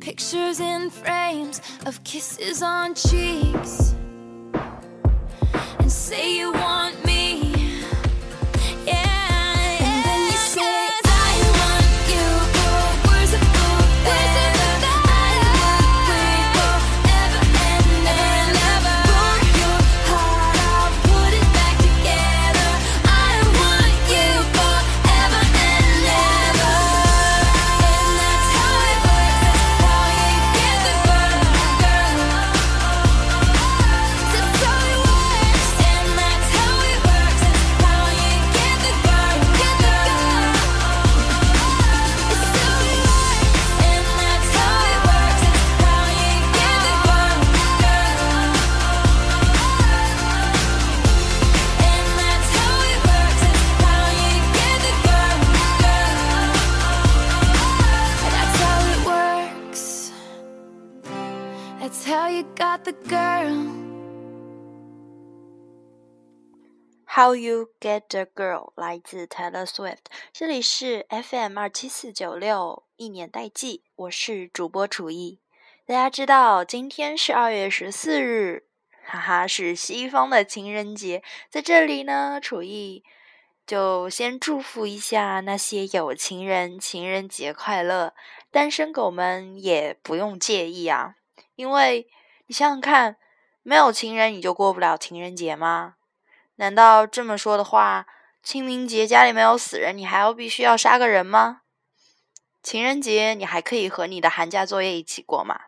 pictures in frames of kisses on cheeks How You Get the Girl 来自 Taylor Swift，这里是 FM 二七四九六一年代记，我是主播楚艺。大家知道今天是二月十四日，哈哈，是西方的情人节。在这里呢，楚艺就先祝福一下那些有情人，情人节快乐。单身狗们也不用介意啊，因为你想想看，没有情人你就过不了情人节吗？难道这么说的话，清明节家里没有死人，你还要必须要杀个人吗？情人节你还可以和你的寒假作业一起过吗？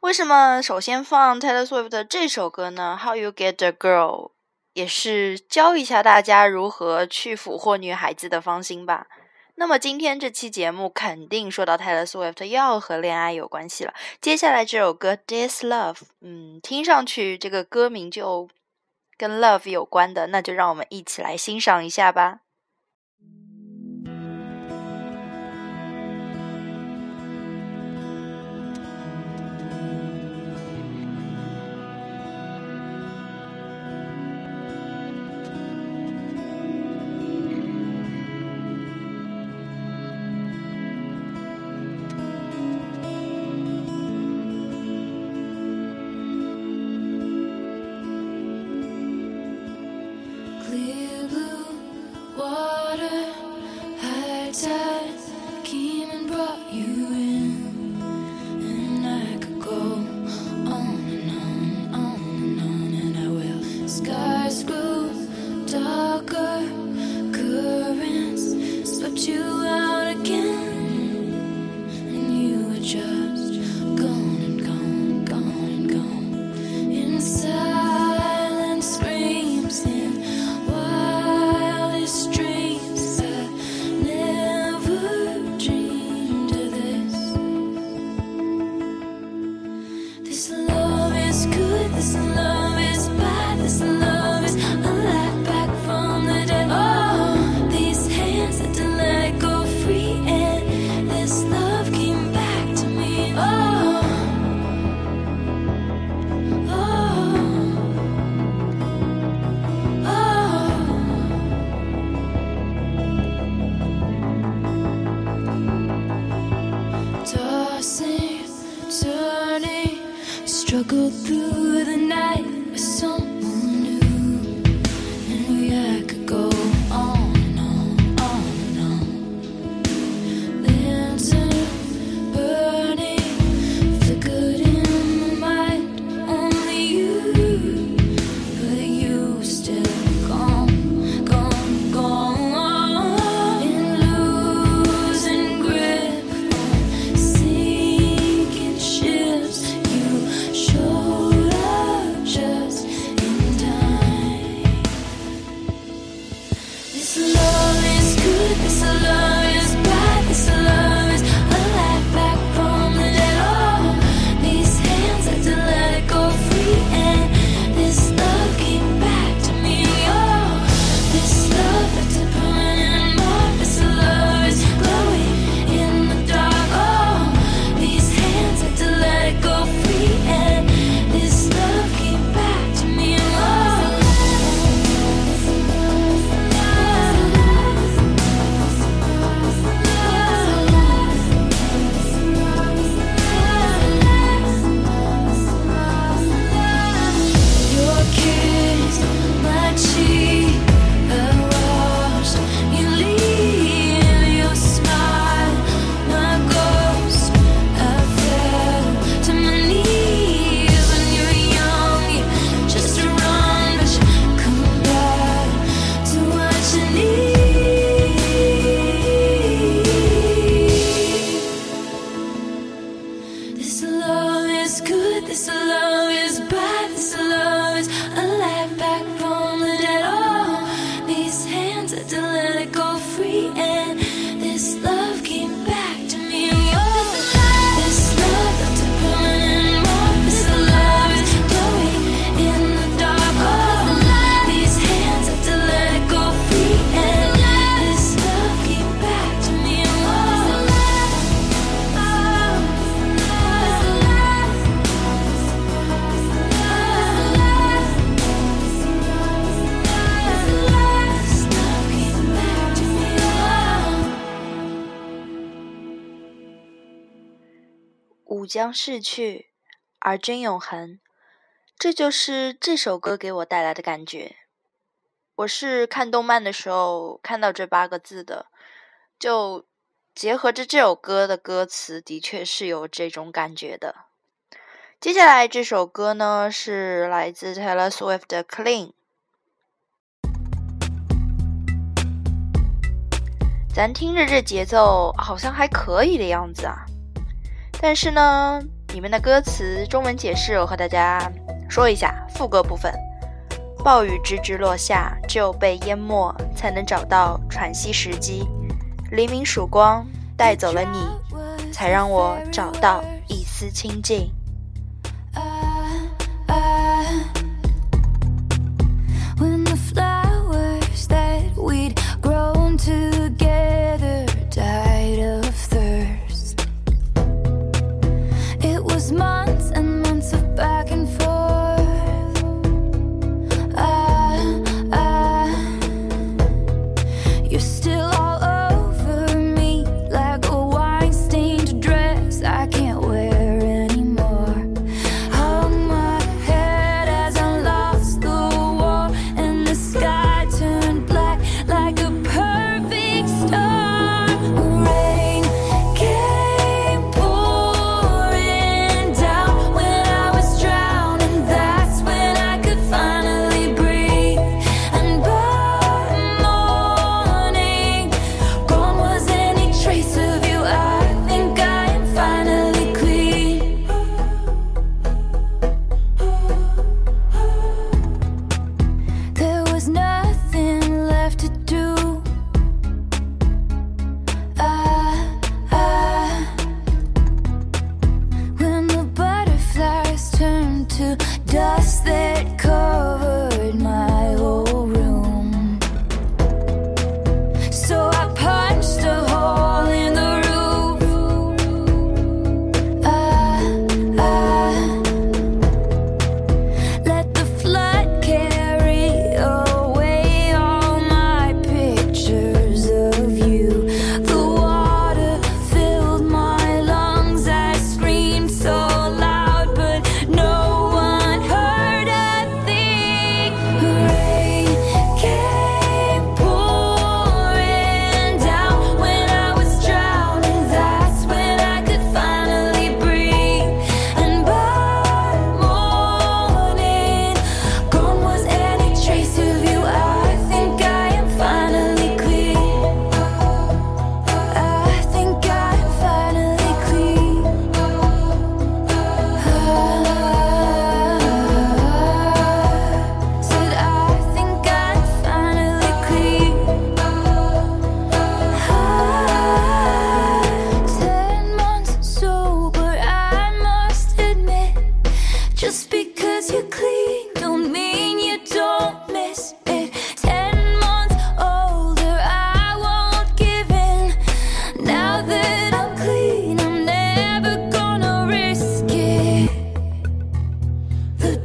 为什么首先放 Taylor Swift 的这首歌呢？How You Get a Girl 也是教一下大家如何去俘获女孩子的芳心吧。那么今天这期节目肯定说到 Taylor Swift 要和恋爱有关系了。接下来这首歌《This Love》，嗯，听上去这个歌名就跟 love 有关的，那就让我们一起来欣赏一下吧。将逝去，而君永恒。这就是这首歌给我带来的感觉。我是看动漫的时候看到这八个字的，就结合着这首歌的歌词，的确是有这种感觉的。接下来这首歌呢，是来自 Taylor Swift 的《Clean》。咱听着这节奏，好像还可以的样子啊。但是呢，里面的歌词中文解释我和大家说一下。副歌部分：暴雨直直落下，只有被淹没，才能找到喘息时机。黎明曙光带走了你，才让我找到一丝清静。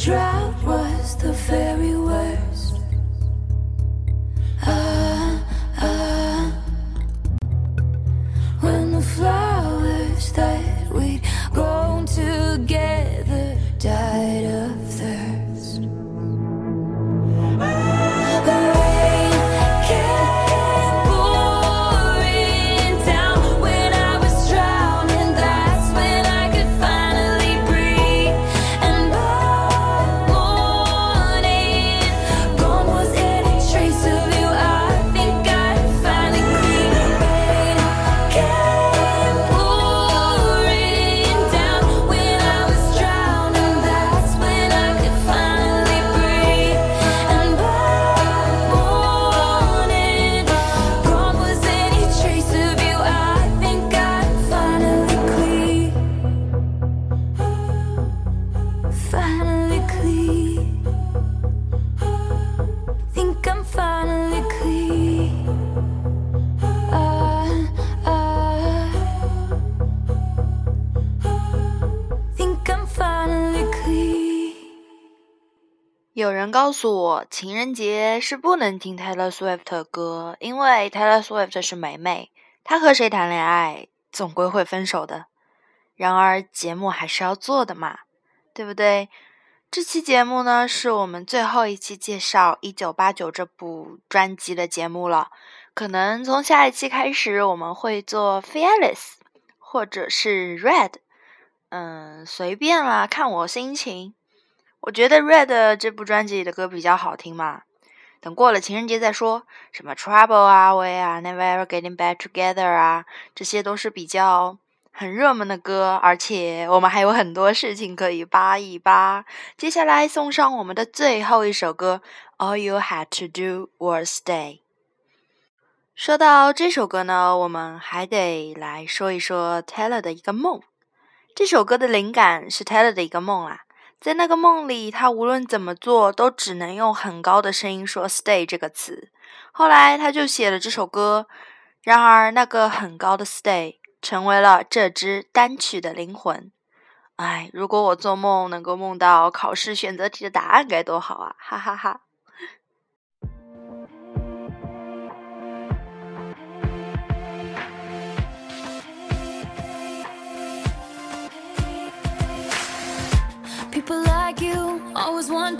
Drought was the very 有人告诉我，情人节是不能听 Taylor Swift 的歌，因为 Taylor Swift 是美美，她和谁谈恋爱，总归会分手的。然而，节目还是要做的嘛，对不对？这期节目呢，是我们最后一期介绍《一九八九》这部专辑的节目了。可能从下一期开始，我们会做《Fearless》或者是《Red》，嗯，随便啦，看我心情。我觉得《Red》这部专辑里的歌比较好听嘛，等过了情人节再说。什么《Trouble》啊、《Way》啊、《Never Ever Getting Back Together》啊，这些都是比较很热门的歌，而且我们还有很多事情可以扒一扒。接下来送上我们的最后一首歌，《All You Had to Do Was Stay》。说到这首歌呢，我们还得来说一说 Taylor 的一个梦。这首歌的灵感是 Taylor 的一个梦啊。在那个梦里，他无论怎么做，都只能用很高的声音说 “stay” 这个词。后来，他就写了这首歌。然而，那个很高的 “stay” 成为了这支单曲的灵魂。唉，如果我做梦能够梦到考试选择题的答案，该多好啊！哈哈哈。was one